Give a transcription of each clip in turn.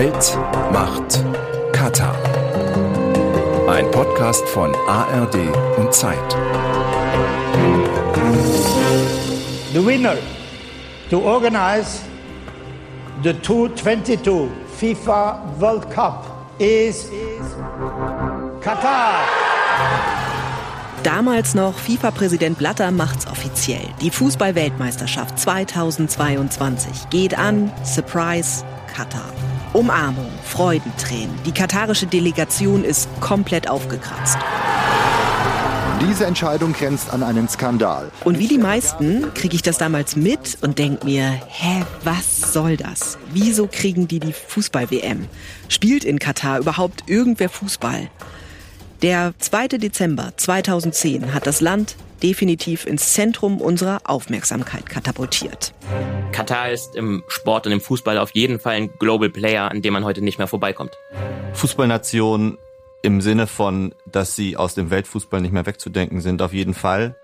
Geld, Macht, Katar. Ein Podcast von ARD und Zeit. The winner to organize the 2022 FIFA World Cup is Qatar. Damals noch FIFA-Präsident Blatter macht's offiziell. Die Fußball-Weltmeisterschaft 2022 geht an, Surprise, Katar. Umarmung, Freudentränen. Die katarische Delegation ist komplett aufgekratzt. Diese Entscheidung grenzt an einen Skandal. Und wie die meisten kriege ich das damals mit und denke mir, hä, was soll das? Wieso kriegen die die Fußball-WM? Spielt in Katar überhaupt irgendwer Fußball? Der 2. Dezember 2010 hat das Land definitiv ins Zentrum unserer Aufmerksamkeit katapultiert. Katar ist im Sport und im Fußball auf jeden Fall ein Global Player, an dem man heute nicht mehr vorbeikommt. Fußballnation im Sinne von, dass sie aus dem Weltfußball nicht mehr wegzudenken sind, auf jeden Fall.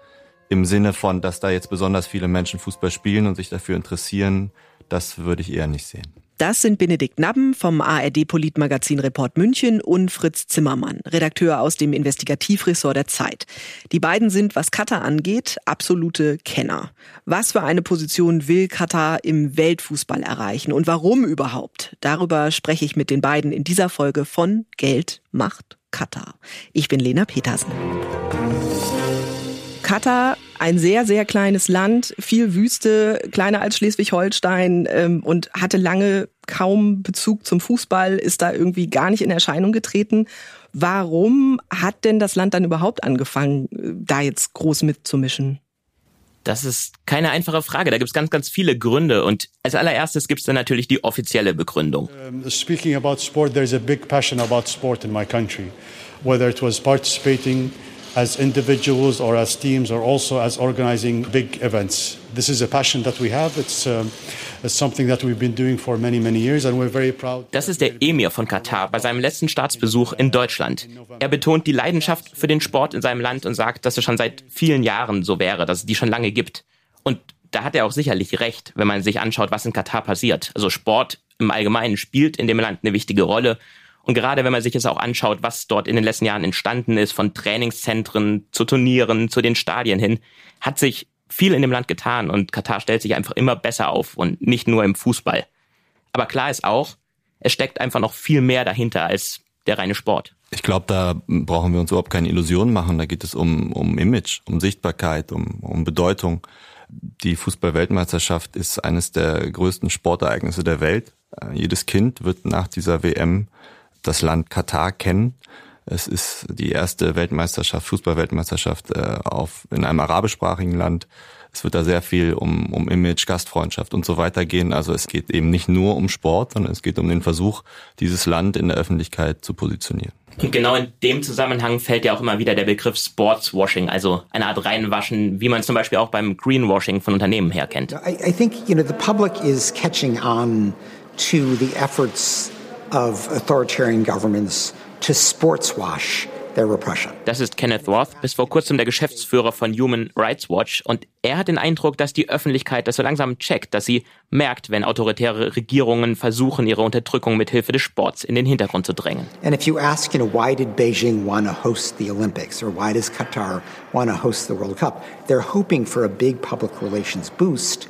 Im Sinne von, dass da jetzt besonders viele Menschen Fußball spielen und sich dafür interessieren, das würde ich eher nicht sehen. Das sind Benedikt Nabben vom ARD-Politmagazin Report München und Fritz Zimmermann, Redakteur aus dem Investigativressort der Zeit. Die beiden sind, was Katar angeht, absolute Kenner. Was für eine Position will Katar im Weltfußball erreichen und warum überhaupt? Darüber spreche ich mit den beiden in dieser Folge von Geld, Macht, Katar. Ich bin Lena Petersen. Katar, ein sehr, sehr kleines Land, viel Wüste, kleiner als Schleswig-Holstein ähm, und hatte lange kaum Bezug zum Fußball, ist da irgendwie gar nicht in Erscheinung getreten. Warum hat denn das Land dann überhaupt angefangen, äh, da jetzt groß mitzumischen? Das ist keine einfache Frage. Da gibt es ganz, ganz viele Gründe. Und als allererstes gibt es dann natürlich die offizielle Begründung. Um, speaking about sport, there's a big passion about sport in my country. Whether it was participating as individuals or as teams or also as organizing big events. This is a passion that we have. It's, um. Das ist der Emir von Katar bei seinem letzten Staatsbesuch in Deutschland. Er betont die Leidenschaft für den Sport in seinem Land und sagt, dass es schon seit vielen Jahren so wäre, dass es die schon lange gibt. Und da hat er auch sicherlich recht, wenn man sich anschaut, was in Katar passiert. Also Sport im Allgemeinen spielt in dem Land eine wichtige Rolle und gerade wenn man sich jetzt auch anschaut, was dort in den letzten Jahren entstanden ist, von Trainingszentren zu Turnieren, zu den Stadien hin, hat sich viel in dem Land getan und Katar stellt sich einfach immer besser auf und nicht nur im Fußball. Aber klar ist auch, es steckt einfach noch viel mehr dahinter als der reine Sport. Ich glaube, da brauchen wir uns überhaupt keine Illusionen machen. Da geht es um, um Image, um Sichtbarkeit, um, um Bedeutung. Die Fußball-Weltmeisterschaft ist eines der größten Sportereignisse der Welt. Äh, jedes Kind wird nach dieser WM das Land Katar kennen. Es ist die erste Weltmeisterschaft, Fußballweltmeisterschaft äh, auf, in einem arabischsprachigen Land. Es wird da sehr viel um, um Image, Gastfreundschaft und so weiter gehen. Also es geht eben nicht nur um Sport, sondern es geht um den Versuch, dieses Land in der Öffentlichkeit zu positionieren. Und genau in dem Zusammenhang fällt ja auch immer wieder der Begriff Sportswashing, also eine Art Reinwaschen, wie man es zum Beispiel auch beim Greenwashing von Unternehmen her kennt. I, I think you know the public is catching on to the efforts of authoritarian governments to sportswash their repression. Das ist Kenneth Roth, bis vor kurzem der Geschäftsführer von Human Rights Watch und er hat den Eindruck, dass die Öffentlichkeit das so langsam checkt, dass sie merkt, wenn autoritäre Regierungen versuchen, ihre Unterdrückung mit Hilfe des Sports in den Hintergrund zu drängen. And if you ask, you know, why did Beijing want to host the Olympics or why does Qatar want to host the World Cup? They're hoping for a big public relations boost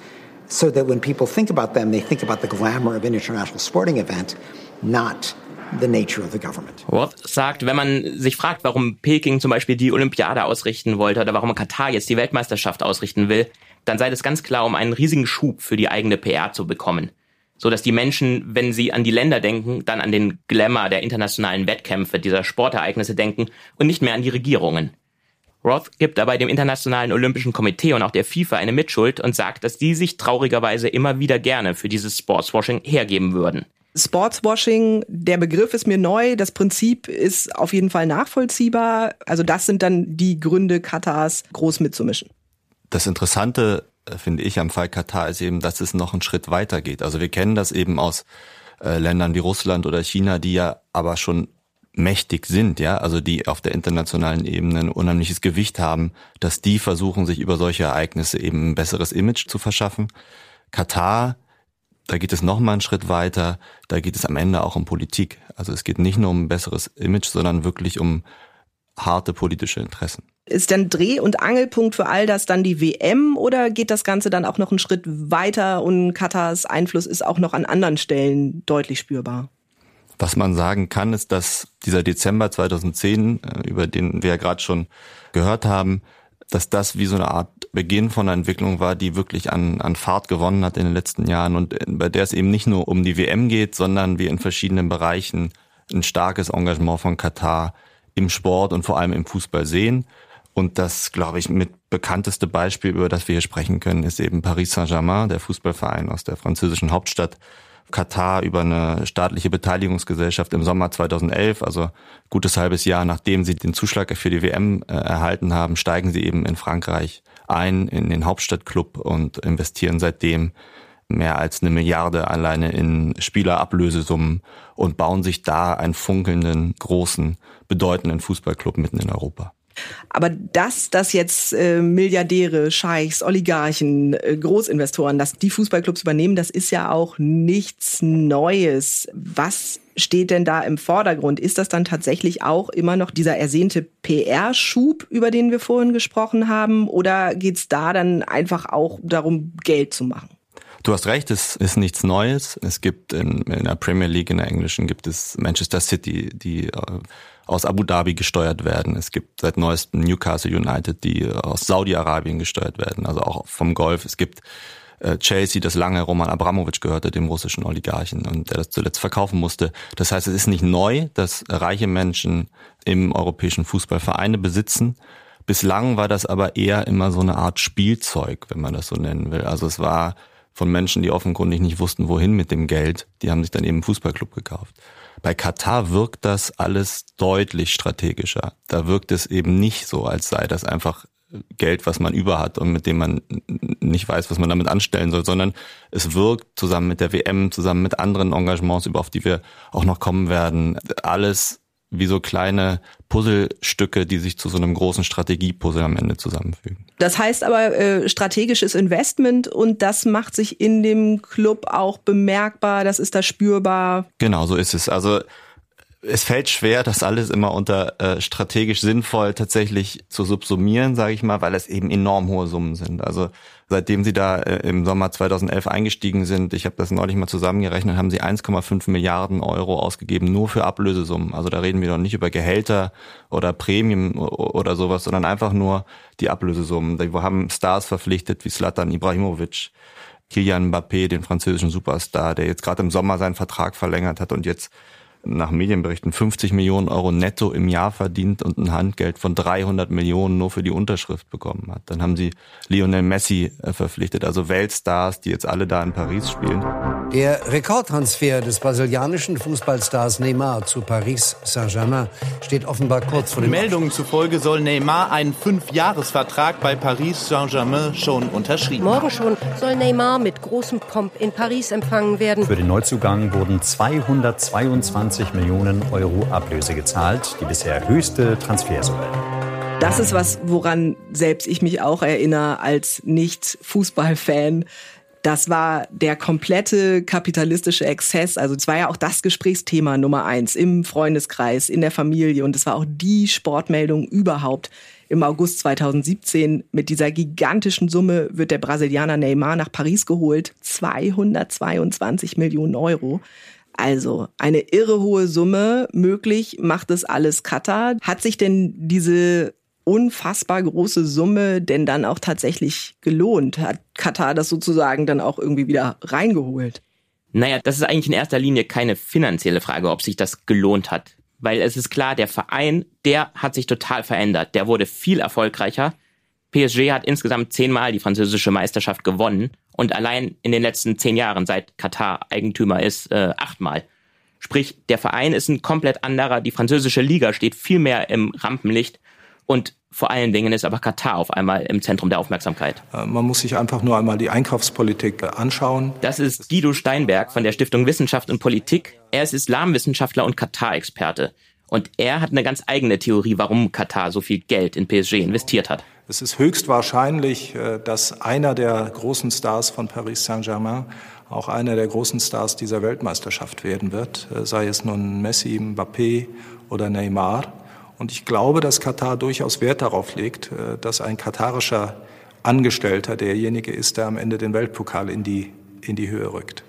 so that when people think about them, they think about the glamour of an international sporting event not the nature of the government. Roth sagt, wenn man sich fragt, warum Peking zum Beispiel die Olympiade ausrichten wollte oder warum Katar jetzt die Weltmeisterschaft ausrichten will, dann sei das ganz klar, um einen riesigen Schub für die eigene PR zu bekommen. So dass die Menschen, wenn sie an die Länder denken, dann an den Glamour der internationalen Wettkämpfe, dieser Sportereignisse denken und nicht mehr an die Regierungen. Roth gibt dabei dem Internationalen Olympischen Komitee und auch der FIFA eine Mitschuld und sagt, dass die sich traurigerweise immer wieder gerne für dieses Sportswashing hergeben würden. Sportswashing, der Begriff ist mir neu, das Prinzip ist auf jeden Fall nachvollziehbar. Also das sind dann die Gründe Katars, groß mitzumischen. Das Interessante, äh, finde ich, am Fall Katar ist eben, dass es noch einen Schritt weiter geht. Also wir kennen das eben aus äh, Ländern wie Russland oder China, die ja aber schon mächtig sind, ja, also die auf der internationalen Ebene ein unheimliches Gewicht haben, dass die versuchen, sich über solche Ereignisse eben ein besseres Image zu verschaffen. Katar da geht es noch mal einen Schritt weiter. Da geht es am Ende auch um Politik. Also es geht nicht nur um ein besseres Image, sondern wirklich um harte politische Interessen. Ist denn Dreh- und Angelpunkt für all das dann die WM oder geht das Ganze dann auch noch einen Schritt weiter und Katars Einfluss ist auch noch an anderen Stellen deutlich spürbar? Was man sagen kann, ist, dass dieser Dezember 2010, äh, über den wir ja gerade schon gehört haben, dass das wie so eine Art Beginn von einer Entwicklung war, die wirklich an, an Fahrt gewonnen hat in den letzten Jahren und bei der es eben nicht nur um die WM geht, sondern wir in verschiedenen Bereichen ein starkes Engagement von Katar im Sport und vor allem im Fußball sehen. Und das, glaube ich, mit bekannteste Beispiel, über das wir hier sprechen können, ist eben Paris Saint-Germain, der Fußballverein aus der französischen Hauptstadt, Katar über eine staatliche Beteiligungsgesellschaft im Sommer 2011, also gutes halbes Jahr nachdem sie den Zuschlag für die WM äh, erhalten haben, steigen sie eben in Frankreich ein in den Hauptstadtclub und investieren seitdem mehr als eine Milliarde alleine in Spielerablösesummen und bauen sich da einen funkelnden, großen, bedeutenden Fußballclub mitten in Europa. Aber dass das jetzt äh, Milliardäre, Scheichs, Oligarchen, äh, Großinvestoren, dass die Fußballclubs übernehmen, das ist ja auch nichts Neues. Was steht denn da im Vordergrund? Ist das dann tatsächlich auch immer noch dieser ersehnte PR-Schub, über den wir vorhin gesprochen haben? Oder geht's da dann einfach auch darum, Geld zu machen? Du hast recht, es ist nichts Neues. Es gibt in, in der Premier League, in der englischen, gibt es Manchester City, die äh, aus Abu Dhabi gesteuert werden. Es gibt seit neuestem Newcastle United, die aus Saudi-Arabien gesteuert werden, also auch vom Golf. Es gibt äh, Chelsea, das lange Roman Abramowitsch gehörte, dem russischen Oligarchen, und der das zuletzt verkaufen musste. Das heißt, es ist nicht neu, dass reiche Menschen im europäischen Fußball Vereine besitzen. Bislang war das aber eher immer so eine Art Spielzeug, wenn man das so nennen will. Also es war von Menschen, die offenkundig nicht wussten, wohin mit dem Geld. Die haben sich dann eben einen Fußballclub gekauft. Bei Katar wirkt das alles deutlich strategischer. Da wirkt es eben nicht so, als sei das einfach Geld, was man über hat und mit dem man nicht weiß, was man damit anstellen soll, sondern es wirkt zusammen mit der WM, zusammen mit anderen Engagements, über auf die wir auch noch kommen werden, alles wie so kleine Puzzlestücke, die sich zu so einem großen Strategiepuzzle am Ende zusammenfügen. Das heißt aber äh, strategisches Investment und das macht sich in dem Club auch bemerkbar, das ist da spürbar. Genau, so ist es. Also es fällt schwer, das alles immer unter äh, strategisch sinnvoll tatsächlich zu subsumieren, sage ich mal, weil es eben enorm hohe Summen sind. Also seitdem sie da äh, im Sommer 2011 eingestiegen sind, ich habe das neulich mal zusammengerechnet, haben sie 1,5 Milliarden Euro ausgegeben nur für Ablösesummen. Also da reden wir doch nicht über Gehälter oder Prämien oder sowas, sondern einfach nur die Ablösesummen. Wir haben Stars verpflichtet wie Slatan Ibrahimovic. Kilian Mbappé, den französischen Superstar, der jetzt gerade im Sommer seinen Vertrag verlängert hat und jetzt nach Medienberichten 50 Millionen Euro netto im Jahr verdient und ein Handgeld von 300 Millionen nur für die Unterschrift bekommen hat. Dann haben sie Lionel Messi äh, verpflichtet, also Weltstars, die jetzt alle da in Paris spielen. Der Rekordtransfer des brasilianischen Fußballstars Neymar zu Paris Saint-Germain steht offenbar kurz vor dem Meldungen zufolge soll Neymar einen Fünfjahresvertrag bei Paris Saint-Germain schon unterschrieben Morgen schon soll Neymar mit großem Pomp in Paris empfangen werden. Für den Neuzugang wurden 222 20 Millionen Euro Ablöse gezahlt, die bisher höchste Transfersumme. Das ist was, woran selbst ich mich auch erinnere als Nicht-Fußballfan. Das war der komplette kapitalistische Exzess. Also es war ja auch das Gesprächsthema Nummer eins im Freundeskreis, in der Familie. Und es war auch die Sportmeldung überhaupt. Im August 2017 mit dieser gigantischen Summe wird der Brasilianer Neymar nach Paris geholt. 222 Millionen Euro. Also eine irre hohe Summe. Möglich macht es alles Katar. Hat sich denn diese unfassbar große Summe denn dann auch tatsächlich gelohnt? Hat Katar das sozusagen dann auch irgendwie wieder reingeholt? Naja, das ist eigentlich in erster Linie keine finanzielle Frage, ob sich das gelohnt hat. Weil es ist klar, der Verein, der hat sich total verändert. Der wurde viel erfolgreicher. PSG hat insgesamt zehnmal die französische Meisterschaft gewonnen und allein in den letzten zehn Jahren, seit Katar Eigentümer ist, äh, achtmal. Sprich, der Verein ist ein komplett anderer, die französische Liga steht viel mehr im Rampenlicht und vor allen Dingen ist aber Katar auf einmal im Zentrum der Aufmerksamkeit. Äh, man muss sich einfach nur einmal die Einkaufspolitik äh, anschauen. Das ist Guido Steinberg von der Stiftung Wissenschaft und Politik. Er ist Islamwissenschaftler und Katar-Experte. Und er hat eine ganz eigene Theorie, warum Katar so viel Geld in PSG investiert hat. Es ist höchst wahrscheinlich, äh, dass einer der großen Stars von Paris Saint-Germain auch einer der großen Stars dieser Weltmeisterschaft werden wird, äh, sei es nun Messi, Mbappé oder Neymar. Und ich glaube, dass Katar durchaus Wert darauf legt, äh, dass ein katarischer Angestellter derjenige ist, der am Ende den Weltpokal in die, in die Höhe rückt.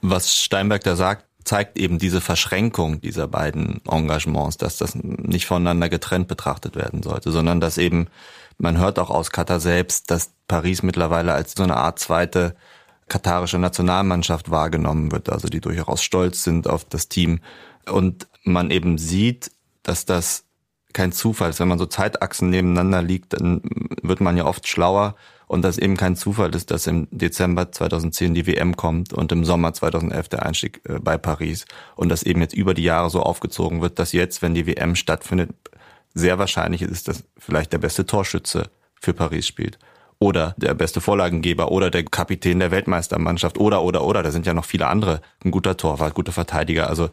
Was Steinberg da sagt, zeigt eben diese Verschränkung dieser beiden Engagements, dass das nicht voneinander getrennt betrachtet werden sollte, sondern dass eben, man hört auch aus Katar selbst, dass Paris mittlerweile als so eine Art zweite katarische Nationalmannschaft wahrgenommen wird, also die durchaus stolz sind auf das Team. Und man eben sieht, dass das kein Zufall ist. Wenn man so Zeitachsen nebeneinander liegt, dann wird man ja oft schlauer und dass eben kein Zufall ist, dass im Dezember 2010 die WM kommt und im Sommer 2011 der Einstieg äh, bei Paris und dass eben jetzt über die Jahre so aufgezogen wird, dass jetzt, wenn die WM stattfindet, sehr wahrscheinlich ist, dass vielleicht der beste Torschütze für Paris spielt. Oder der beste Vorlagengeber oder der Kapitän der Weltmeistermannschaft oder oder oder. Da sind ja noch viele andere. Ein guter Torwart, gute Verteidiger, also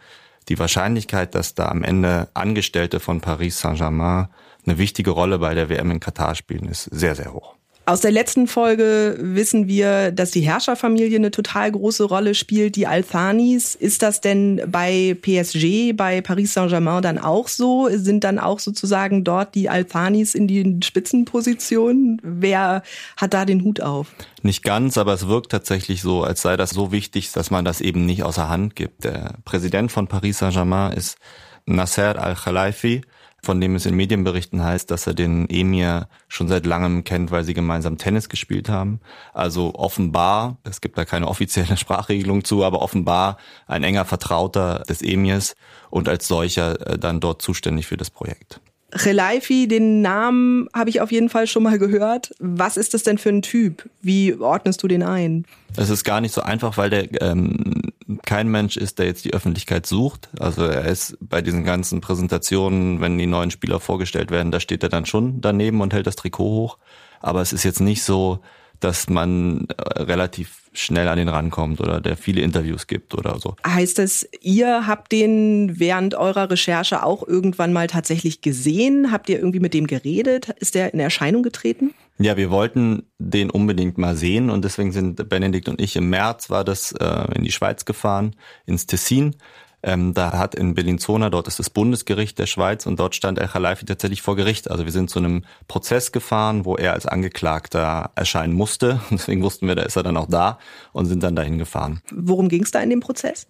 die Wahrscheinlichkeit, dass da am Ende Angestellte von Paris Saint-Germain eine wichtige Rolle bei der WM in Katar spielen, ist sehr sehr hoch. Aus der letzten Folge wissen wir, dass die Herrscherfamilie eine total große Rolle spielt, die Althanis. Ist das denn bei PSG, bei Paris Saint-Germain dann auch so? Sind dann auch sozusagen dort die Althanis in den Spitzenpositionen? Wer hat da den Hut auf? Nicht ganz, aber es wirkt tatsächlich so, als sei das so wichtig, dass man das eben nicht außer Hand gibt. Der Präsident von Paris Saint-Germain ist Nasser Al-Khalifi von dem es in Medienberichten heißt, dass er den Emir schon seit langem kennt, weil sie gemeinsam Tennis gespielt haben. Also offenbar, es gibt da keine offizielle Sprachregelung zu, aber offenbar ein enger Vertrauter des Emirs und als solcher äh, dann dort zuständig für das Projekt. Relaifi, den Namen habe ich auf jeden Fall schon mal gehört. Was ist das denn für ein Typ? Wie ordnest du den ein? Es ist gar nicht so einfach, weil der ähm, kein Mensch ist, der jetzt die Öffentlichkeit sucht. Also er ist bei diesen ganzen Präsentationen, wenn die neuen Spieler vorgestellt werden, da steht er dann schon daneben und hält das Trikot hoch. Aber es ist jetzt nicht so, dass man äh, relativ schnell an den rankommt oder der viele Interviews gibt oder so. Heißt das, ihr habt den während eurer Recherche auch irgendwann mal tatsächlich gesehen? Habt ihr irgendwie mit dem geredet? Ist der in Erscheinung getreten? Ja, wir wollten den unbedingt mal sehen und deswegen sind Benedikt und ich im März war das äh, in die Schweiz gefahren, ins Tessin ähm, da hat in Bellinzona, dort ist das Bundesgericht der Schweiz und dort stand El Khalifi tatsächlich vor Gericht. Also wir sind zu einem Prozess gefahren, wo er als Angeklagter erscheinen musste. Deswegen wussten wir, da ist er dann auch da und sind dann dahin gefahren. Worum ging es da in dem Prozess?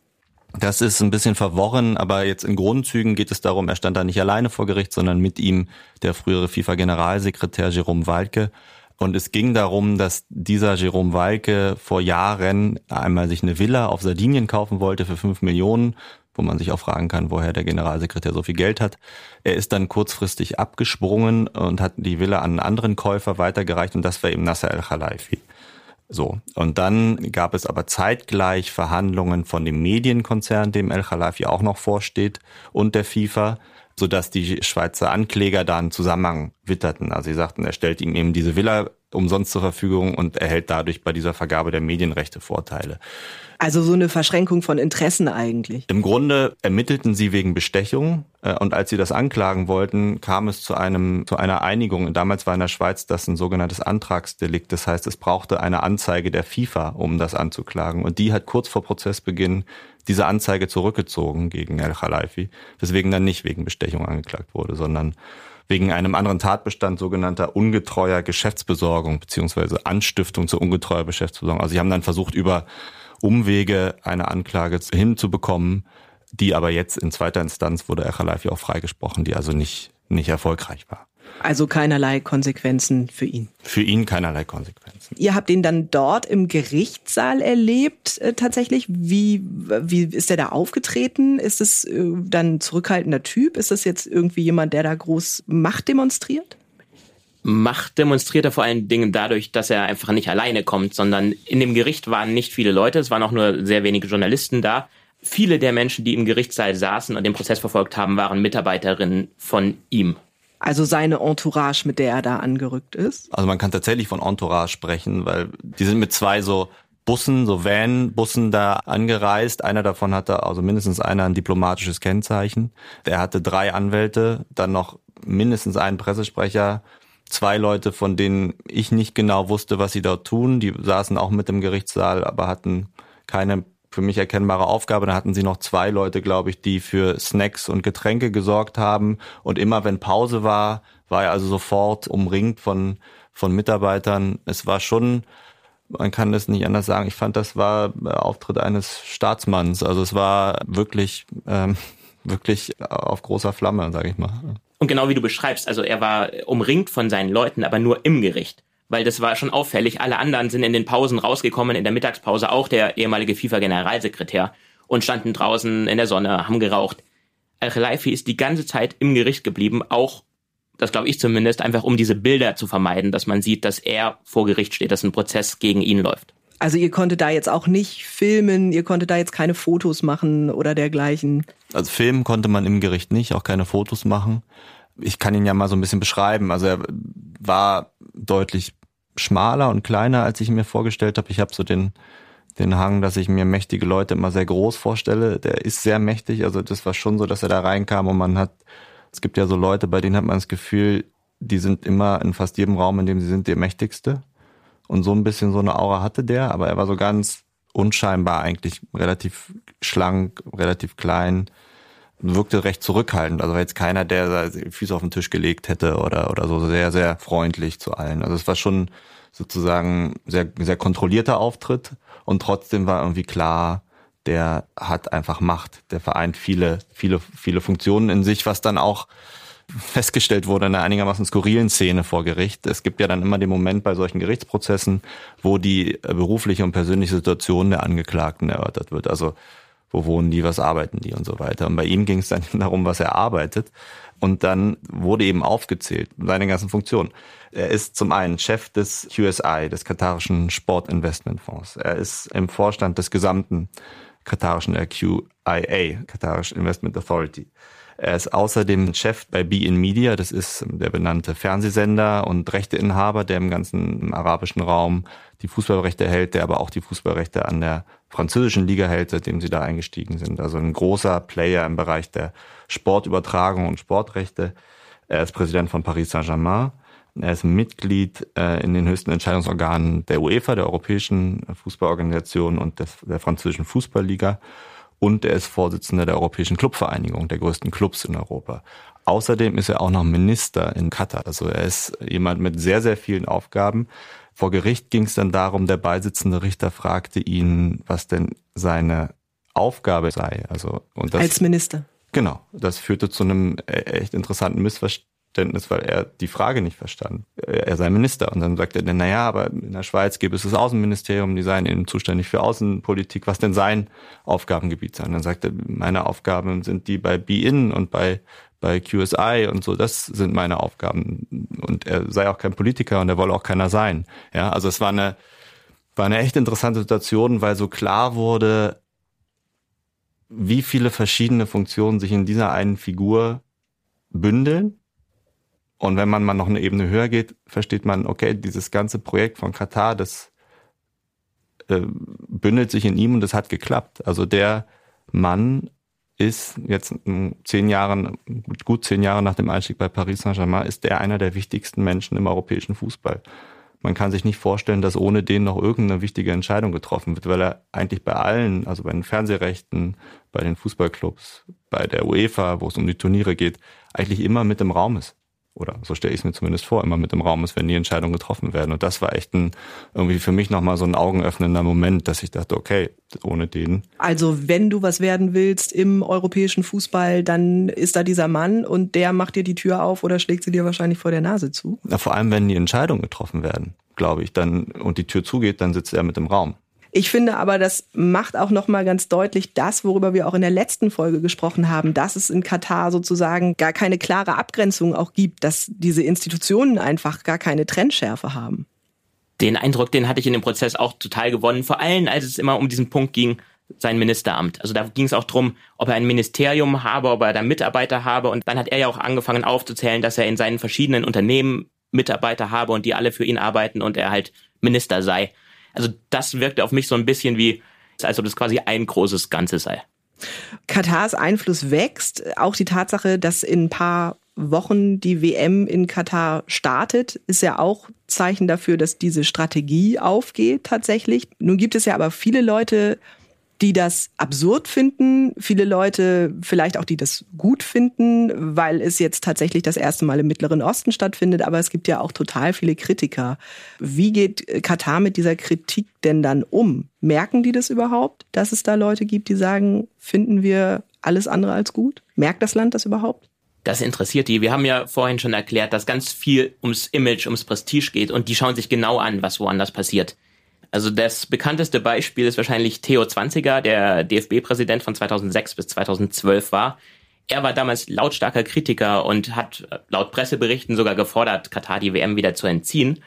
Das ist ein bisschen verworren, aber jetzt in Grundzügen geht es darum, er stand da nicht alleine vor Gericht, sondern mit ihm der frühere FIFA-Generalsekretär Jerome Walke und es ging darum, dass dieser Jerome Walke vor Jahren einmal sich eine Villa auf Sardinien kaufen wollte für fünf Millionen, wo man sich auch fragen kann, woher der Generalsekretär so viel Geld hat. Er ist dann kurzfristig abgesprungen und hat die Villa an einen anderen Käufer weitergereicht und das war eben Nasser El-Khalifi. So. Und dann gab es aber zeitgleich Verhandlungen von dem Medienkonzern, dem El-Khalifi auch noch vorsteht, und der FIFA, sodass die Schweizer Ankläger da einen Zusammenhang witterten. Also sie sagten, er stellt ihm eben diese Villa umsonst zur Verfügung und erhält dadurch bei dieser Vergabe der Medienrechte Vorteile. Also so eine Verschränkung von Interessen eigentlich. Im Grunde ermittelten sie wegen Bestechung äh, und als sie das anklagen wollten, kam es zu einem zu einer Einigung. Damals war in der Schweiz das ein sogenanntes Antragsdelikt. Das heißt, es brauchte eine Anzeige der FIFA, um das anzuklagen. Und die hat kurz vor Prozessbeginn diese Anzeige zurückgezogen gegen El Khalifi, weswegen dann nicht wegen Bestechung angeklagt wurde, sondern wegen einem anderen Tatbestand sogenannter ungetreuer Geschäftsbesorgung beziehungsweise Anstiftung zur ungetreuer Geschäftsbesorgung. Also sie haben dann versucht, über Umwege eine Anklage hinzubekommen, die aber jetzt in zweiter Instanz wurde El Khalifi auch freigesprochen, die also nicht, nicht erfolgreich war. Also keinerlei Konsequenzen für ihn. Für ihn keinerlei Konsequenzen. Ihr habt ihn dann dort im Gerichtssaal erlebt, äh, tatsächlich. Wie, wie ist er da aufgetreten? Ist es äh, dann ein zurückhaltender Typ? Ist das jetzt irgendwie jemand, der da groß Macht demonstriert? Macht demonstriert er vor allen Dingen dadurch, dass er einfach nicht alleine kommt, sondern in dem Gericht waren nicht viele Leute, es waren auch nur sehr wenige Journalisten da. Viele der Menschen, die im Gerichtssaal saßen und den Prozess verfolgt haben, waren Mitarbeiterinnen von ihm. Also seine Entourage, mit der er da angerückt ist? Also man kann tatsächlich von Entourage sprechen, weil die sind mit zwei so Bussen, so Van-Bussen da angereist. Einer davon hatte, also mindestens einer, ein diplomatisches Kennzeichen. Der hatte drei Anwälte, dann noch mindestens einen Pressesprecher, zwei Leute, von denen ich nicht genau wusste, was sie dort tun. Die saßen auch mit im Gerichtssaal, aber hatten keine für mich erkennbare Aufgabe. Da hatten sie noch zwei Leute, glaube ich, die für Snacks und Getränke gesorgt haben. Und immer wenn Pause war, war er also sofort umringt von, von Mitarbeitern. Es war schon, man kann das nicht anders sagen. Ich fand, das war der Auftritt eines Staatsmanns. Also es war wirklich, ähm, wirklich auf großer Flamme, sage ich mal. Und genau wie du beschreibst, also er war umringt von seinen Leuten, aber nur im Gericht. Weil das war schon auffällig. Alle anderen sind in den Pausen rausgekommen, in der Mittagspause auch der ehemalige FIFA-Generalsekretär und standen draußen in der Sonne, haben geraucht. Al-Khalifi ist die ganze Zeit im Gericht geblieben, auch, das glaube ich zumindest, einfach um diese Bilder zu vermeiden, dass man sieht, dass er vor Gericht steht, dass ein Prozess gegen ihn läuft. Also ihr konntet da jetzt auch nicht filmen, ihr konntet da jetzt keine Fotos machen oder dergleichen. Also filmen konnte man im Gericht nicht, auch keine Fotos machen. Ich kann ihn ja mal so ein bisschen beschreiben. Also er war deutlich schmaler und kleiner, als ich mir vorgestellt habe. Ich habe so den den Hang, dass ich mir mächtige Leute immer sehr groß vorstelle. Der ist sehr mächtig. Also das war schon so, dass er da reinkam und man hat, es gibt ja so Leute, bei denen hat man das Gefühl, die sind immer in fast jedem Raum, in dem sie sind, der mächtigste. Und so ein bisschen so eine Aura hatte der, aber er war so ganz unscheinbar eigentlich relativ schlank, relativ klein, wirkte recht zurückhaltend. Also war jetzt keiner, der Füße auf den Tisch gelegt hätte oder, oder so sehr, sehr freundlich zu allen. Also es war schon sozusagen sehr, sehr kontrollierter Auftritt und trotzdem war irgendwie klar, der hat einfach Macht. Der vereint viele, viele, viele Funktionen in sich, was dann auch festgestellt wurde in einer einigermaßen skurrilen Szene vor Gericht. Es gibt ja dann immer den Moment bei solchen Gerichtsprozessen, wo die berufliche und persönliche Situation der Angeklagten erörtert wird. Also wo wohnen die, was arbeiten die und so weiter. Und bei ihm ging es dann darum, was er arbeitet. Und dann wurde eben aufgezählt, seine ganzen Funktionen. Er ist zum einen Chef des QSI, des katarischen Sportinvestmentfonds. Er ist im Vorstand des gesamten katarischen QIA, Katarisch Investment Authority. Er ist außerdem Chef bei Be in Media, das ist der benannte Fernsehsender und Rechteinhaber, der im ganzen arabischen Raum die Fußballrechte hält, der aber auch die Fußballrechte an der französischen Liga hält, seitdem sie da eingestiegen sind. Also ein großer Player im Bereich der Sportübertragung und Sportrechte. Er ist Präsident von Paris Saint-Germain. Er ist Mitglied äh, in den höchsten Entscheidungsorganen der UEFA, der Europäischen Fußballorganisation und des, der französischen Fußballliga und er ist Vorsitzender der Europäischen Clubvereinigung, der größten Clubs in Europa. Außerdem ist er auch noch Minister in Katar. Also er ist jemand mit sehr, sehr vielen Aufgaben. Vor Gericht ging es dann darum, der beisitzende Richter fragte ihn, was denn seine Aufgabe sei. Also, und das, Als Minister. Genau. Das führte zu einem e-, echt interessanten Missverständnis weil er die Frage nicht verstand. Er sei Minister. Und dann sagt er, naja, aber in der Schweiz gäbe es das Außenministerium, die seien eben zuständig für Außenpolitik. Was denn sein Aufgabengebiet sei? Und dann sagt er, meine Aufgaben sind die bei Be-In und bei bei QSI und so, das sind meine Aufgaben. Und er sei auch kein Politiker und er wolle auch keiner sein. Ja, also es war eine, war eine echt interessante Situation, weil so klar wurde, wie viele verschiedene Funktionen sich in dieser einen Figur bündeln und wenn man mal noch eine Ebene höher geht, versteht man, okay, dieses ganze Projekt von Katar, das äh, bündelt sich in ihm und das hat geklappt. Also der Mann ist jetzt zehn Jahre, gut zehn Jahre nach dem Einstieg bei Paris Saint-Germain, ist der einer der wichtigsten Menschen im europäischen Fußball. Man kann sich nicht vorstellen, dass ohne den noch irgendeine wichtige Entscheidung getroffen wird, weil er eigentlich bei allen, also bei den Fernsehrechten, bei den Fußballclubs, bei der UEFA, wo es um die Turniere geht, eigentlich immer mit im Raum ist oder so stelle ich es mir zumindest vor, immer mit im Raum ist, wenn die Entscheidungen getroffen werden. Und das war echt ein, irgendwie für mich nochmal so ein augenöffnender Moment, dass ich dachte, okay, ohne den. Also wenn du was werden willst im europäischen Fußball, dann ist da dieser Mann und der macht dir die Tür auf oder schlägt sie dir wahrscheinlich vor der Nase zu. Na, vor allem, wenn die Entscheidungen getroffen werden, glaube ich, dann und die Tür zugeht, dann sitzt er mit im Raum. Ich finde aber, das macht auch noch mal ganz deutlich das, worüber wir auch in der letzten Folge gesprochen haben, dass es in Katar sozusagen gar keine klare Abgrenzung auch gibt, dass diese Institutionen einfach gar keine Trennschärfe haben. Den Eindruck, den hatte ich in dem Prozess auch total gewonnen, vor allem als es immer um diesen Punkt ging, sein Ministeramt. Also da ging es auch drum, ob er ein Ministerium habe, ob er da Mitarbeiter habe. Und dann hat er ja auch angefangen aufzuzählen, dass er in seinen verschiedenen Unternehmen Mitarbeiter habe und die alle für ihn arbeiten und er halt Minister sei. Also das wirkte auf mich so ein bisschen wie, als ob das quasi ein großes Ganze sei. Katars Einfluss wächst. Auch die Tatsache, dass in ein paar Wochen die WM in Katar startet, ist ja auch Zeichen dafür, dass diese Strategie aufgeht tatsächlich. Nun gibt es ja aber viele Leute, die das absurd finden, viele Leute vielleicht auch, die das gut finden, weil es jetzt tatsächlich das erste Mal im Mittleren Osten stattfindet, aber es gibt ja auch total viele Kritiker. Wie geht Katar mit dieser Kritik denn dann um? Merken die das überhaupt, dass es da Leute gibt, die sagen, finden wir alles andere als gut? Merkt das Land das überhaupt? Das interessiert die. Wir haben ja vorhin schon erklärt, dass ganz viel ums Image, ums Prestige geht und die schauen sich genau an, was woanders passiert. Also das bekannteste Beispiel ist wahrscheinlich Theo Zwanziger, der DFB-Präsident von 2006 bis 2012 war. Er war damals lautstarker Kritiker und hat laut Presseberichten sogar gefordert, Katar die WM wieder zu entziehen.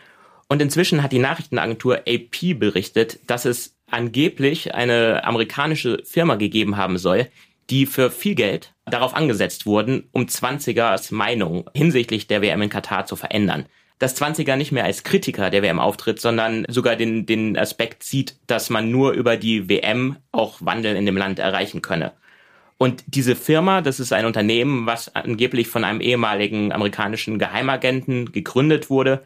Und inzwischen hat die Nachrichtenagentur AP berichtet, dass es angeblich eine amerikanische Firma gegeben haben soll, die für viel Geld darauf angesetzt wurden, um Zwanzigers Meinung hinsichtlich der WM in Katar zu verändern dass 20er nicht mehr als Kritiker der WM auftritt, sondern sogar den, den Aspekt sieht, dass man nur über die WM auch Wandel in dem Land erreichen könne. Und diese Firma, das ist ein Unternehmen, was angeblich von einem ehemaligen amerikanischen Geheimagenten gegründet wurde,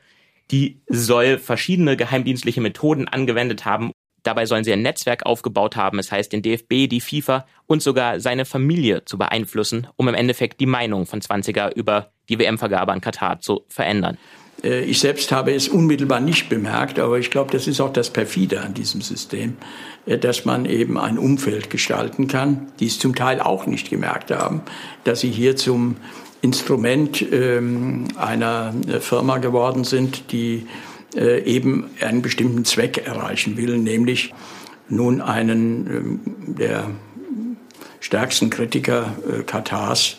die soll verschiedene geheimdienstliche Methoden angewendet haben. Dabei sollen sie ein Netzwerk aufgebaut haben, es heißt den DFB, die FIFA und sogar seine Familie zu beeinflussen, um im Endeffekt die Meinung von 20er über die WM-Vergabe an Katar zu verändern. Äh, ich selbst habe es unmittelbar nicht bemerkt, aber ich glaube, das ist auch das Perfide an diesem System, äh, dass man eben ein Umfeld gestalten kann, die es zum Teil auch nicht gemerkt haben, dass sie hier zum Instrument ähm, einer äh, Firma geworden sind, die eben einen bestimmten Zweck erreichen will, nämlich nun einen ähm, der stärksten Kritiker Katars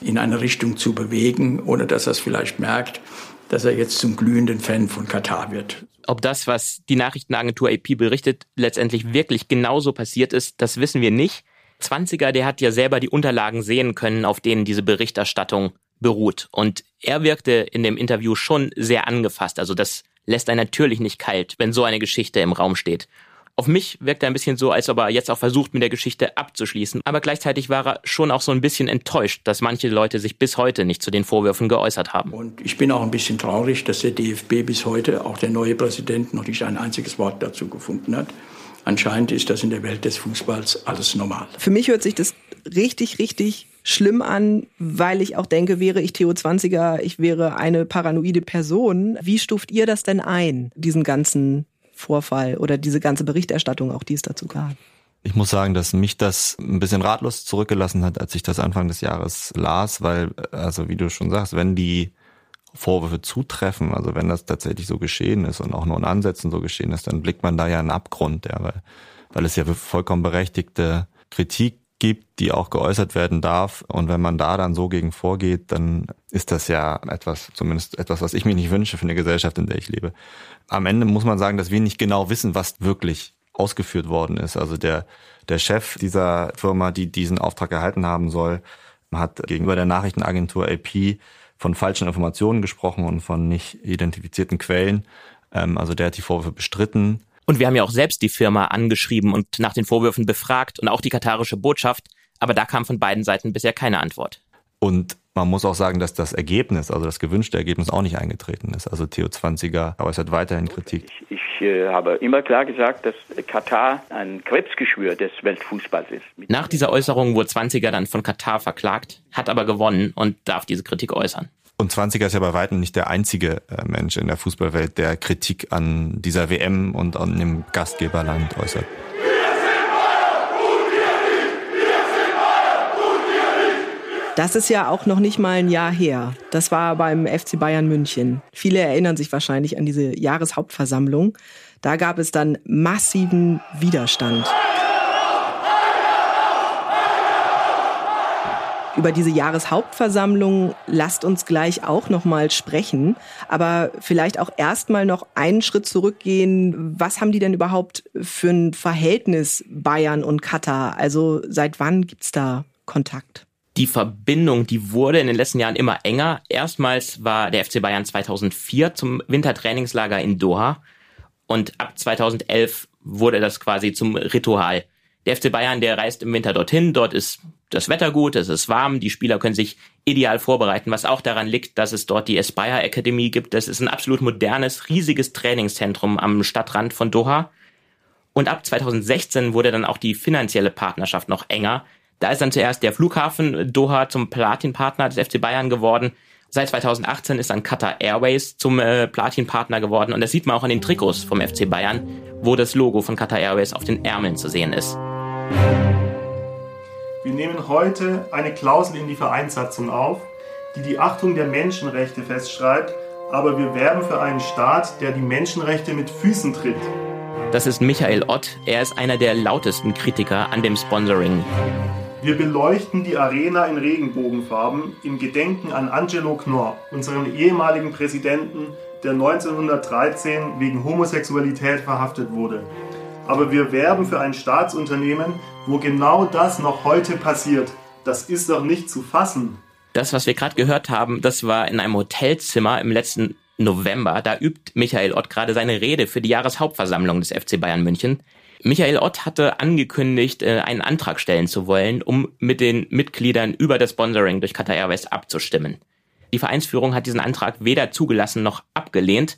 in eine Richtung zu bewegen, ohne dass er es vielleicht merkt dass er jetzt zum glühenden Fan von Katar wird. Ob das, was die Nachrichtenagentur AP berichtet, letztendlich wirklich genauso passiert ist, das wissen wir nicht. Zwanziger, der hat ja selber die Unterlagen sehen können, auf denen diese Berichterstattung beruht. Und er wirkte in dem Interview schon sehr angefasst. Also das lässt einen natürlich nicht kalt, wenn so eine Geschichte im Raum steht. Auf mich wirkt er ein bisschen so, als ob er jetzt auch versucht, mit der Geschichte abzuschließen. Aber gleichzeitig war er schon auch so ein bisschen enttäuscht, dass manche Leute sich bis heute nicht zu den Vorwürfen geäußert haben. Und ich bin auch ein bisschen traurig, dass der DFB bis heute, auch der neue Präsident, noch nicht ein einziges Wort dazu gefunden hat. Anscheinend ist das in der Welt des Fußballs alles normal. Für mich hört sich das richtig, richtig schlimm an, weil ich auch denke, wäre ich Theo 20er, ich wäre eine paranoide Person. Wie stuft ihr das denn ein, diesen ganzen Vorfall oder diese ganze Berichterstattung auch, die es dazu gab? Ich muss sagen, dass mich das ein bisschen ratlos zurückgelassen hat, als ich das Anfang des Jahres las, weil, also wie du schon sagst, wenn die Vorwürfe zutreffen, also wenn das tatsächlich so geschehen ist und auch nur in Ansätzen so geschehen ist, dann blickt man da ja einen Abgrund, ja, weil, weil es ja vollkommen berechtigte Kritik gibt, die auch geäußert werden darf. Und wenn man da dann so gegen vorgeht, dann ist das ja etwas, zumindest etwas, was ich mir nicht wünsche für eine Gesellschaft, in der ich lebe. Am Ende muss man sagen, dass wir nicht genau wissen, was wirklich ausgeführt worden ist. Also der, der Chef dieser Firma, die diesen Auftrag erhalten haben soll, hat gegenüber der Nachrichtenagentur AP von falschen Informationen gesprochen und von nicht identifizierten Quellen. Ähm, also der hat die Vorwürfe bestritten. Und wir haben ja auch selbst die Firma angeschrieben und nach den Vorwürfen befragt und auch die katarische Botschaft, aber da kam von beiden Seiten bisher keine Antwort. Und man muss auch sagen, dass das Ergebnis, also das gewünschte Ergebnis auch nicht eingetreten ist. Also Theo 20er äußert weiterhin Kritik. Ich, ich äh, habe immer klar gesagt, dass Katar ein Krebsgeschwür des Weltfußballs ist. Nach dieser Äußerung wurde 20er dann von Katar verklagt, hat aber gewonnen und darf diese Kritik äußern. Und 20er ist ja bei weitem nicht der einzige äh, Mensch in der Fußballwelt, der Kritik an dieser WM und an dem Gastgeberland äußert. Das ist ja auch noch nicht mal ein Jahr her. Das war beim FC Bayern München. Viele erinnern sich wahrscheinlich an diese Jahreshauptversammlung. Da gab es dann massiven Widerstand. Über diese Jahreshauptversammlung lasst uns gleich auch noch mal sprechen, aber vielleicht auch erstmal noch einen Schritt zurückgehen. Was haben die denn überhaupt für ein Verhältnis Bayern und Katar? Also seit wann gibt's da Kontakt? Die Verbindung, die wurde in den letzten Jahren immer enger. Erstmals war der FC Bayern 2004 zum Wintertrainingslager in Doha und ab 2011 wurde das quasi zum Ritual. Der FC Bayern, der reist im Winter dorthin, dort ist das Wetter gut, es ist warm, die Spieler können sich ideal vorbereiten, was auch daran liegt, dass es dort die Aspire Akademie gibt. Das ist ein absolut modernes, riesiges Trainingszentrum am Stadtrand von Doha. Und ab 2016 wurde dann auch die finanzielle Partnerschaft noch enger. Da ist dann zuerst der Flughafen Doha zum Platinpartner des FC Bayern geworden. Seit 2018 ist dann Qatar Airways zum äh, Platinpartner geworden. Und das sieht man auch an den Trikots vom FC Bayern, wo das Logo von Qatar Airways auf den Ärmeln zu sehen ist. Wir nehmen heute eine Klausel in die Vereinssatzung auf, die die Achtung der Menschenrechte festschreibt, aber wir werben für einen Staat, der die Menschenrechte mit Füßen tritt. Das ist Michael Ott. Er ist einer der lautesten Kritiker an dem Sponsoring. Wir beleuchten die Arena in Regenbogenfarben im Gedenken an Angelo Knorr, unseren ehemaligen Präsidenten, der 1913 wegen Homosexualität verhaftet wurde. Aber wir werben für ein Staatsunternehmen, wo genau das noch heute passiert. Das ist doch nicht zu fassen. Das, was wir gerade gehört haben, das war in einem Hotelzimmer im letzten November. Da übt Michael Ott gerade seine Rede für die Jahreshauptversammlung des FC Bayern München. Michael Ott hatte angekündigt, äh, einen Antrag stellen zu wollen, um mit den Mitgliedern über das Sponsoring durch Qatar Airways abzustimmen. Die Vereinsführung hat diesen Antrag weder zugelassen noch abgelehnt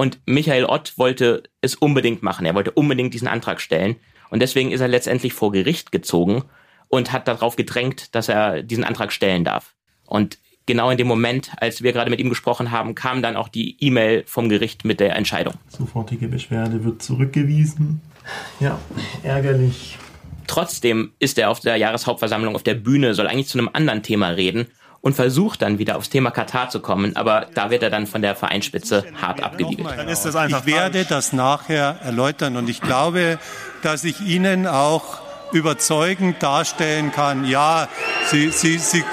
und Michael Ott wollte es unbedingt machen. Er wollte unbedingt diesen Antrag stellen. Und deswegen ist er letztendlich vor Gericht gezogen und hat darauf gedrängt, dass er diesen Antrag stellen darf. Und genau in dem Moment, als wir gerade mit ihm gesprochen haben, kam dann auch die E-Mail vom Gericht mit der Entscheidung. Sofortige Beschwerde wird zurückgewiesen. Ja, ärgerlich. Trotzdem ist er auf der Jahreshauptversammlung auf der Bühne, soll eigentlich zu einem anderen Thema reden und versucht dann wieder aufs Thema Katar zu kommen, aber da wird er dann von der Vereinsspitze hart abgewiegelt. ich werde das nachher erläutern und ich glaube, dass ich Ihnen auch überzeugend darstellen kann. Ja, Sie, Sie, Sie,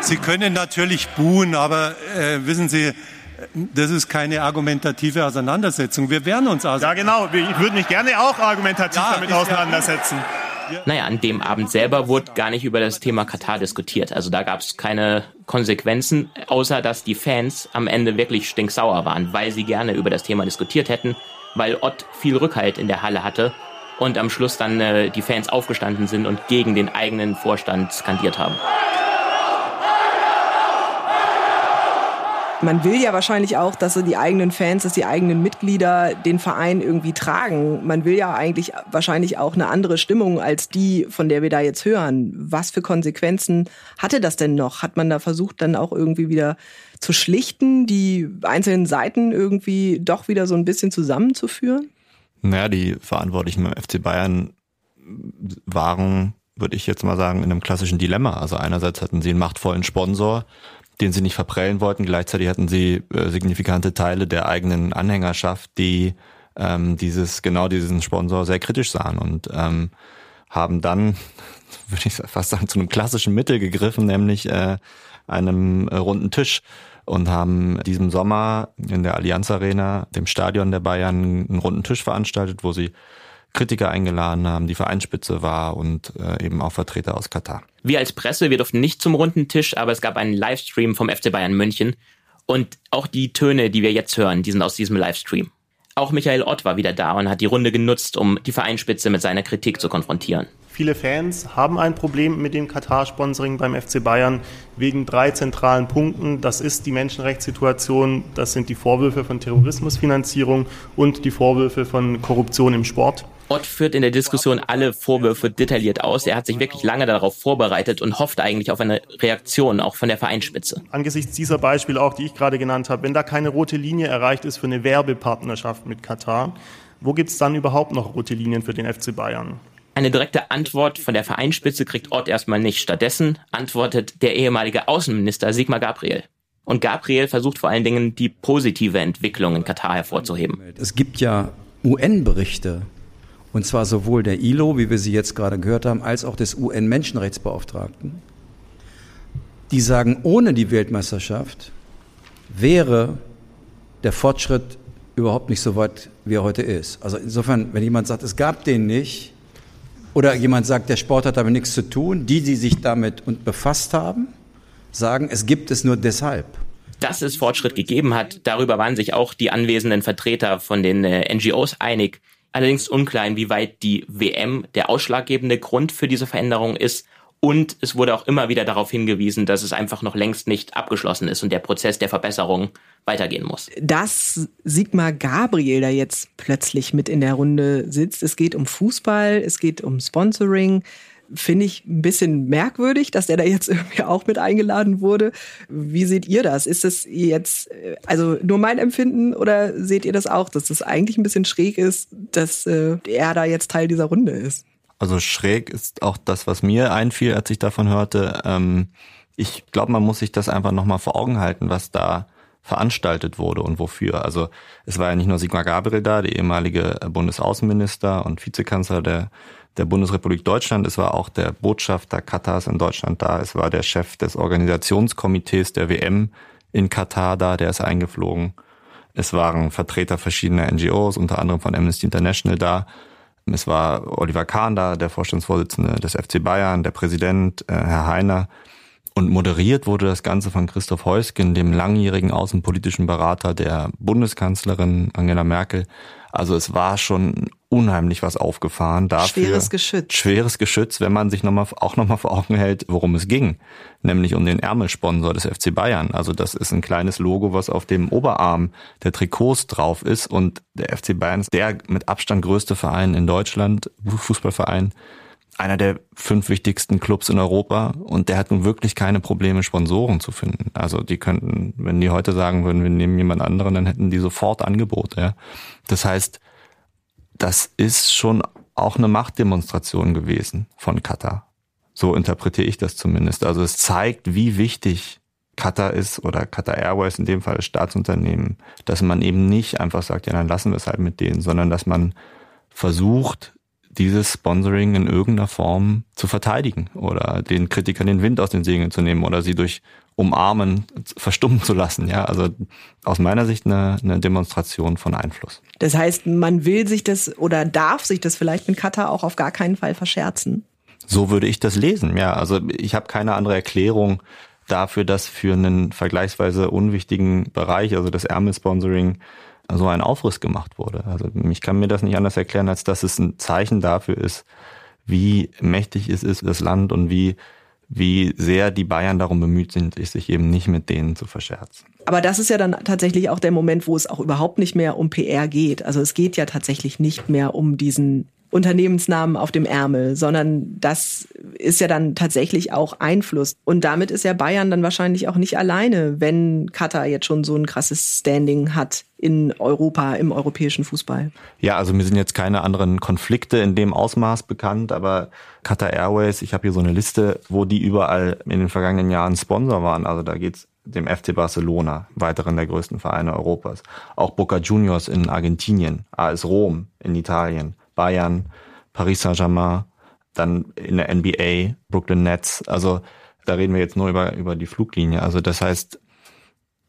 Sie können natürlich buhen, aber äh, wissen Sie, das ist keine argumentative Auseinandersetzung. Wir wehren uns aus. Ja, genau. Ich würde mich gerne auch argumentativ ja, damit auseinandersetzen. Naja, an dem Abend selber wurde gar nicht über das Thema Katar diskutiert. Also da gab es keine Konsequenzen, außer dass die Fans am Ende wirklich stinksauer waren, weil sie gerne über das Thema diskutiert hätten, weil Ott viel Rückhalt in der Halle hatte und am Schluss dann äh, die Fans aufgestanden sind und gegen den eigenen Vorstand skandiert haben. Man will ja wahrscheinlich auch, dass die eigenen Fans, dass die eigenen Mitglieder den Verein irgendwie tragen. Man will ja eigentlich wahrscheinlich auch eine andere Stimmung als die, von der wir da jetzt hören. Was für Konsequenzen hatte das denn noch? Hat man da versucht, dann auch irgendwie wieder zu schlichten, die einzelnen Seiten irgendwie doch wieder so ein bisschen zusammenzuführen? Naja, die Verantwortlichen beim FC Bayern waren, würde ich jetzt mal sagen, in einem klassischen Dilemma. Also einerseits hatten sie einen machtvollen Sponsor, den sie nicht verprellen wollten. Gleichzeitig hatten sie äh, signifikante Teile der eigenen Anhängerschaft, die ähm, dieses genau diesen Sponsor sehr kritisch sahen und ähm, haben dann, würde ich fast sagen, zu einem klassischen Mittel gegriffen, nämlich äh, einem äh, runden Tisch und haben diesem Sommer in der Allianz Arena, dem Stadion der Bayern, einen runden Tisch veranstaltet, wo sie Kritiker eingeladen haben, die Vereinsspitze war und äh, eben auch Vertreter aus Katar. Wir als Presse, wir durften nicht zum runden Tisch, aber es gab einen Livestream vom FC Bayern München und auch die Töne, die wir jetzt hören, die sind aus diesem Livestream. Auch Michael Ott war wieder da und hat die Runde genutzt, um die Vereinsspitze mit seiner Kritik zu konfrontieren. Viele Fans haben ein Problem mit dem Katar-Sponsoring beim FC Bayern wegen drei zentralen Punkten. Das ist die Menschenrechtssituation, das sind die Vorwürfe von Terrorismusfinanzierung und die Vorwürfe von Korruption im Sport. Ott führt in der Diskussion alle Vorwürfe detailliert aus. Er hat sich wirklich lange darauf vorbereitet und hofft eigentlich auf eine Reaktion auch von der Vereinsspitze. Angesichts dieser Beispiele auch, die ich gerade genannt habe, wenn da keine rote Linie erreicht ist für eine Werbepartnerschaft mit Katar, wo gibt es dann überhaupt noch rote Linien für den FC Bayern? Eine direkte Antwort von der Vereinsspitze kriegt Ott erstmal nicht. Stattdessen antwortet der ehemalige Außenminister Sigmar Gabriel. Und Gabriel versucht vor allen Dingen die positive Entwicklung in Katar hervorzuheben. Es gibt ja UN-Berichte, und zwar sowohl der ILO, wie wir sie jetzt gerade gehört haben, als auch des UN-Menschenrechtsbeauftragten. Die sagen, ohne die Weltmeisterschaft wäre der Fortschritt überhaupt nicht so weit, wie er heute ist. Also insofern, wenn jemand sagt, es gab den nicht, oder jemand sagt, der Sport hat damit nichts zu tun. Die, die sich damit befasst haben, sagen, es gibt es nur deshalb. Dass es Fortschritt gegeben hat, darüber waren sich auch die anwesenden Vertreter von den äh, NGOs einig. Allerdings unklar, inwieweit die WM der ausschlaggebende Grund für diese Veränderung ist Und es wurde auch immer wieder darauf hingewiesen, dass es einfach noch längst nicht abgeschlossen ist und der Prozess der Verbesserung weitergehen muss. Dass Sigmar Gabriel da jetzt plötzlich mit in der Runde sitzt, es geht um Fußball, es geht um Sponsoring, finde ich ein bisschen merkwürdig, dass der da jetzt irgendwie auch mit eingeladen wurde. Wie seht ihr das? Ist das jetzt, äh, also nur mein Empfinden oder seht ihr das auch, dass das eigentlich ein bisschen schräg ist, dass äh, er da jetzt Teil dieser Runde ist? Also schräg ist auch das, was mir einfiel, als ich davon hörte. Ähm, ich glaube, man muss sich das einfach nochmal vor Augen halten, was da veranstaltet wurde und wofür. Also es war ja nicht nur Sigmar Gabriel da, der ehemalige Bundesaußenminister und Vizekanzler der, der Bundesrepublik Deutschland. Es war auch der Botschafter Katars in Deutschland da. Es war der Chef des Organisationskomitees der WM in Katar da, der ist eingeflogen. Es waren Vertreter verschiedener NGOs, unter anderem von Amnesty International da. Es war Oliver Kahn da, der Vorstandsvorsitzende des FC Bayern, der Präsident, äh, Herr Heiner. Und moderiert wurde das Ganze von Christoph Heusgen, dem langjährigen außenpolitischen Berater der Bundeskanzlerin Angela Merkel. Also es war schon unheimlich was aufgefahren. Dafür, schweres Geschütz. Schweres Geschütz, wenn man sich noch mal, auch nochmal vor Augen hält, worum es ging. Nämlich um den Ärmelsponsor des FC Bayern. Also das ist ein kleines Logo, was auf dem Oberarm der Trikots drauf ist. Und der FC Bayern ist der mit Abstand größte Verein in Deutschland, Fußballverein einer der fünf wichtigsten Clubs in Europa und der hat nun wirklich keine Probleme, Sponsoren zu finden. Also die könnten, wenn die heute sagen würden, wir nehmen jemand anderen, dann hätten die sofort Angebote. Ja. Das heißt, das ist schon auch eine Machtdemonstration gewesen von Katar. So interpretiere ich das zumindest. Also es zeigt, wie wichtig Qatar ist oder Qatar Airways in dem Fall das Staatsunternehmen, dass man eben nicht einfach sagt, ja, dann lassen wir es halt mit denen, sondern dass man versucht, dieses Sponsoring in irgendeiner Form zu verteidigen oder den Kritikern den Wind aus den Segeln zu nehmen oder sie durch Umarmen verstummen zu lassen. Ja, also aus meiner Sicht eine, eine Demonstration von Einfluss. Das heißt, man will sich das oder darf sich das vielleicht mit Katar auch auf gar keinen Fall verscherzen. So würde ich das lesen. Ja, also ich habe keine andere Erklärung dafür, dass für einen vergleichsweise unwichtigen Bereich, also das Ärmelsponsoring, so ein Aufriss gemacht wurde. Also ich kann mir das nicht anders erklären, als dass es ein Zeichen dafür ist, wie mächtig es ist, das Land und wie, wie sehr die Bayern darum bemüht sind, sich eben nicht mit denen zu verscherzen. Aber das ist ja dann tatsächlich auch der Moment, wo es auch überhaupt nicht mehr um PR geht. Also es geht ja tatsächlich nicht mehr um diesen Unternehmensnamen auf dem Ärmel, sondern das ist ja dann tatsächlich auch Einfluss. Und damit ist ja Bayern dann wahrscheinlich auch nicht alleine, wenn Katar jetzt schon so ein krasses Standing hat in Europa, im europäischen Fußball. Ja, also mir sind jetzt keine anderen Konflikte in dem Ausmaß bekannt, aber Qatar Airways, ich habe hier so eine Liste, wo die überall in den vergangenen Jahren Sponsor waren. Also da geht's dem FC Barcelona, weiteren der größten Vereine Europas. Auch Boca Juniors in Argentinien, AS Rom in Italien, Bayern, Paris Saint-Germain, dann in der NBA, Brooklyn Nets. Also da reden wir jetzt nur über, über die Fluglinie. Also das heißt,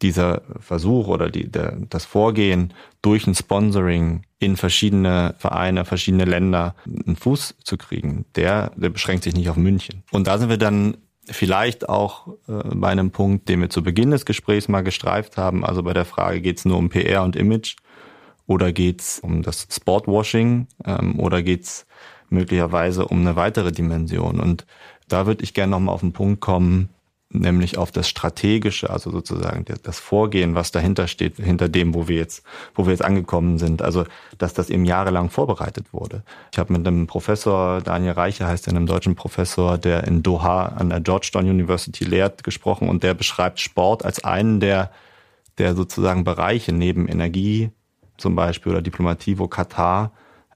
dieser Versuch oder die, der, das Vorgehen durch ein Sponsoring in verschiedene Vereine, verschiedene Länder einen Fuß zu kriegen, der, der beschränkt sich nicht auf München. Und da sind wir dann vielleicht auch äh, bei einem Punkt, den wir zu Beginn des Gesprächs mal gestreift haben, also bei der Frage, geht es nur um PR und Image oder geht es um das Sportwashing ähm, oder geht es möglicherweise um eine weitere Dimension? Und da würde ich gerne nochmal auf den Punkt kommen, nämlich auf das Strategische, also sozusagen das Vorgehen, was dahinter steht, hinter dem, wo wir jetzt, wo wir jetzt angekommen sind. Also, dass das eben jahrelang vorbereitet wurde. Ich habe mit einem Professor, Daniel Reiche heißt er, einem deutschen Professor, der in Doha an der Georgetown University lehrt, gesprochen und der beschreibt Sport als einen der, der sozusagen Bereiche neben Energie, zum Beispiel oder Diplomatie, wo Katar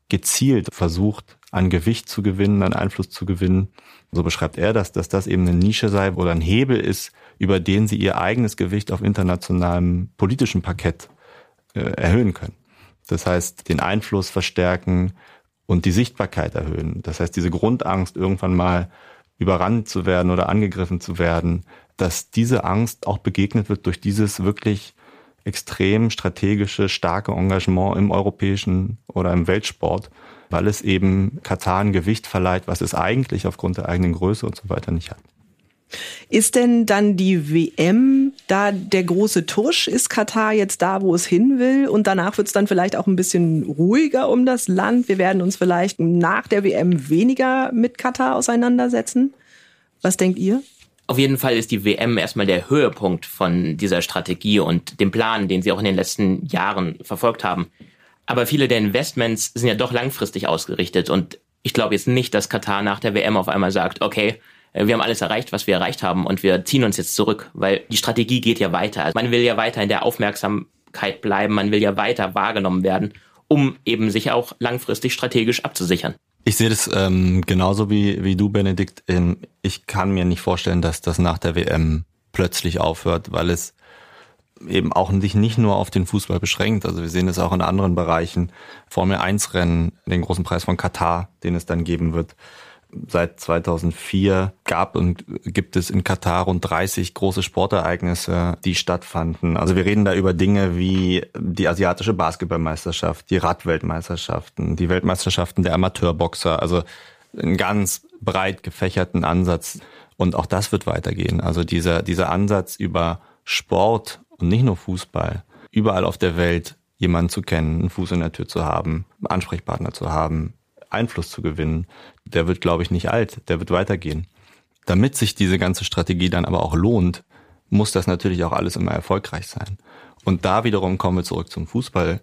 gezielt versucht, an Gewicht zu gewinnen, an Einfluss zu gewinnen. So beschreibt er das, dass das eben eine Nische sei oder ein Hebel ist, über den sie ihr eigenes Gewicht auf internationalem politischen Parkett äh, erhöhen können. Das heißt, den Einfluss verstärken und die Sichtbarkeit erhöhen. Das heißt, diese Grundangst, irgendwann mal überrannt zu werden oder angegriffen zu werden, dass diese Angst auch begegnet wird durch dieses wirklich extrem strategische, starke Engagement im europäischen oder im Weltsport, weil es eben Katar ein Gewicht verleiht, was es eigentlich aufgrund der eigenen Größe und so weiter nicht hat. Ist denn dann die WM da der große Tusch? Ist Katar jetzt da, wo es hin will? Und danach wird es dann vielleicht auch ein bisschen ruhiger um das Land. Wir werden uns vielleicht nach der WM weniger mit Katar auseinandersetzen? Was denkt ihr? Auf jeden Fall ist die WM erstmal der Höhepunkt von dieser Strategie und dem Plan, den sie auch in den letzten Jahren verfolgt haben. Aber viele der Investments sind ja doch langfristig ausgerichtet und ich glaube jetzt nicht, dass Katar nach der WM auf einmal sagt, okay, äh, wir haben alles erreicht, was wir erreicht haben und wir ziehen uns jetzt zurück, weil die Strategie geht ja weiter. Also man will ja weiter in der Aufmerksamkeit bleiben, man will ja weiter wahrgenommen werden, um eben sich auch langfristig strategisch abzusichern. Ich sehe das ähm, genauso wie, wie du, Benedikt. Ähm, ich kann mir nicht vorstellen, dass das nach der WM plötzlich aufhört, weil es eben auch sich nicht nur auf den Fußball beschränkt. Also wir sehen es auch in anderen Bereichen. Formel 1 Rennen, den großen Preis von Katar, den es dann geben wird. Seit 2004 gab und gibt es in Katar rund 30 große Sportereignisse, die stattfanden. Also wir reden da über Dinge wie die asiatische Basketballmeisterschaft, die Radweltmeisterschaften, die Weltmeisterschaften der Amateurboxer. Also einen ganz breit gefächerten Ansatz. Und auch das wird weitergehen. Also dieser, dieser Ansatz über Sport und nicht nur Fußball, überall auf der Welt jemanden zu kennen, einen Fuß in der Tür zu haben, einen Ansprechpartner zu haben, Einfluss zu gewinnen, der wird, glaube ich, nicht alt, der wird weitergehen. Damit sich diese ganze Strategie dann aber auch lohnt, muss das natürlich auch alles immer erfolgreich sein. Und da wiederum kommen wir zurück zum Fußball,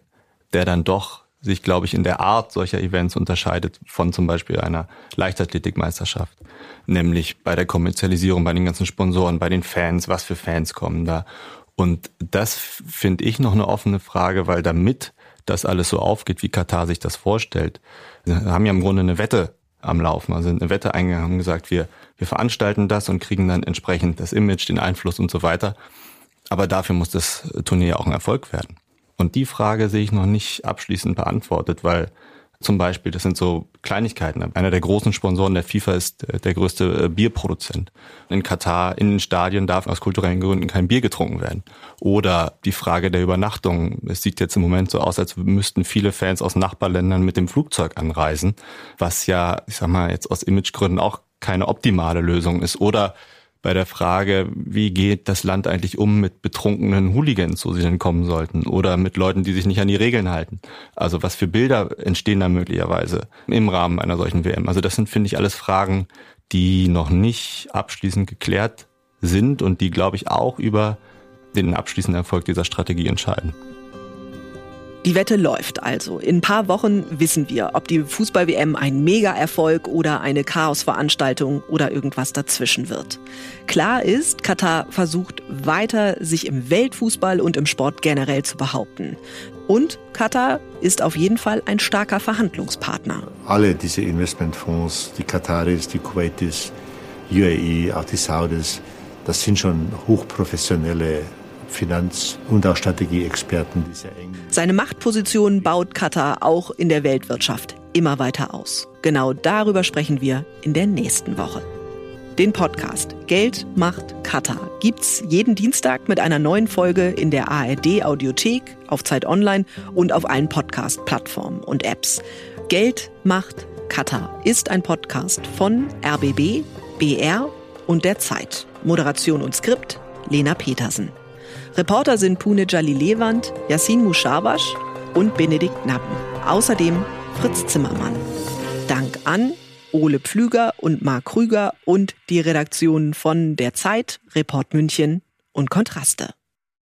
der dann doch sich, glaube ich, in der Art solcher Events unterscheidet von zum Beispiel einer Leichtathletikmeisterschaft. Nämlich bei der Kommerzialisierung, bei den ganzen Sponsoren, bei den Fans, was für Fans kommen da. Und das finde ich noch eine offene Frage, weil damit das alles so aufgeht, wie Katar sich das vorstellt, wir haben ja im Grunde eine Wette am Laufen, also eine Wette eingegangen und gesagt, wir, wir veranstalten das und kriegen dann entsprechend das Image, den Einfluss und so weiter. Aber dafür muss das Turnier auch ein Erfolg werden. Und die Frage sehe ich noch nicht abschließend beantwortet, weil zum Beispiel, das sind so Kleinigkeiten. Einer der großen Sponsoren der FIFA ist äh, der größte äh, Bierproduzent. In Katar, in den Stadien darf aus kulturellen Gründen kein Bier getrunken werden. Oder die Frage der Übernachtung. Es sieht jetzt im Moment so aus, als müssten viele Fans aus Nachbarländern mit dem Flugzeug anreisen, was ja, ich sag mal, jetzt aus Imagegründen auch keine optimale Lösung ist. Oder bei der Frage, wie geht das Land eigentlich um mit betrunkenen Hooligans, so sie denn kommen sollten, oder mit Leuten, die sich nicht an die Regeln halten. Also was für Bilder entstehen da möglicherweise im Rahmen einer solchen WM. Also das sind, finde ich, alles Fragen, die noch nicht abschließend geklärt sind und die, glaube ich, auch über den abschließenden Erfolg dieser Strategie entscheiden. Die Wette läuft also. In ein paar Wochen wissen wir, ob die Fußball-WM ein Mega-Erfolg oder eine Chaosveranstaltung oder irgendwas dazwischen wird. Klar ist, Katar versucht weiter, sich im Weltfußball und im Sport generell zu behaupten. Und Katar ist auf jeden Fall ein starker Verhandlungspartner. Alle diese Investmentfonds, die Kataris, die Kuwaitis, UAE, auch die Saudis, das sind schon hochprofessionelle Finanz- und auch Strategieexperten. Seine Machtposition baut Katar auch in der Weltwirtschaft immer weiter aus. Genau darüber sprechen wir in der nächsten Woche. Den Podcast Geld macht Katar gibt's jeden Dienstag mit einer neuen Folge in der ARD Audiothek, auf Zeit Online und auf allen Podcast Plattformen und Apps. Geld macht Katar ist ein Podcast von RBB, BR und der Zeit. Moderation und Skript Lena Petersen. Reporter sind Pune Jalilewand, Yassin Mushabash und Benedikt Nappen. Außerdem Fritz Zimmermann. Dank an Ole Pflüger und Marc Krüger und die Redaktionen von Der Zeit, Report München und Kontraste.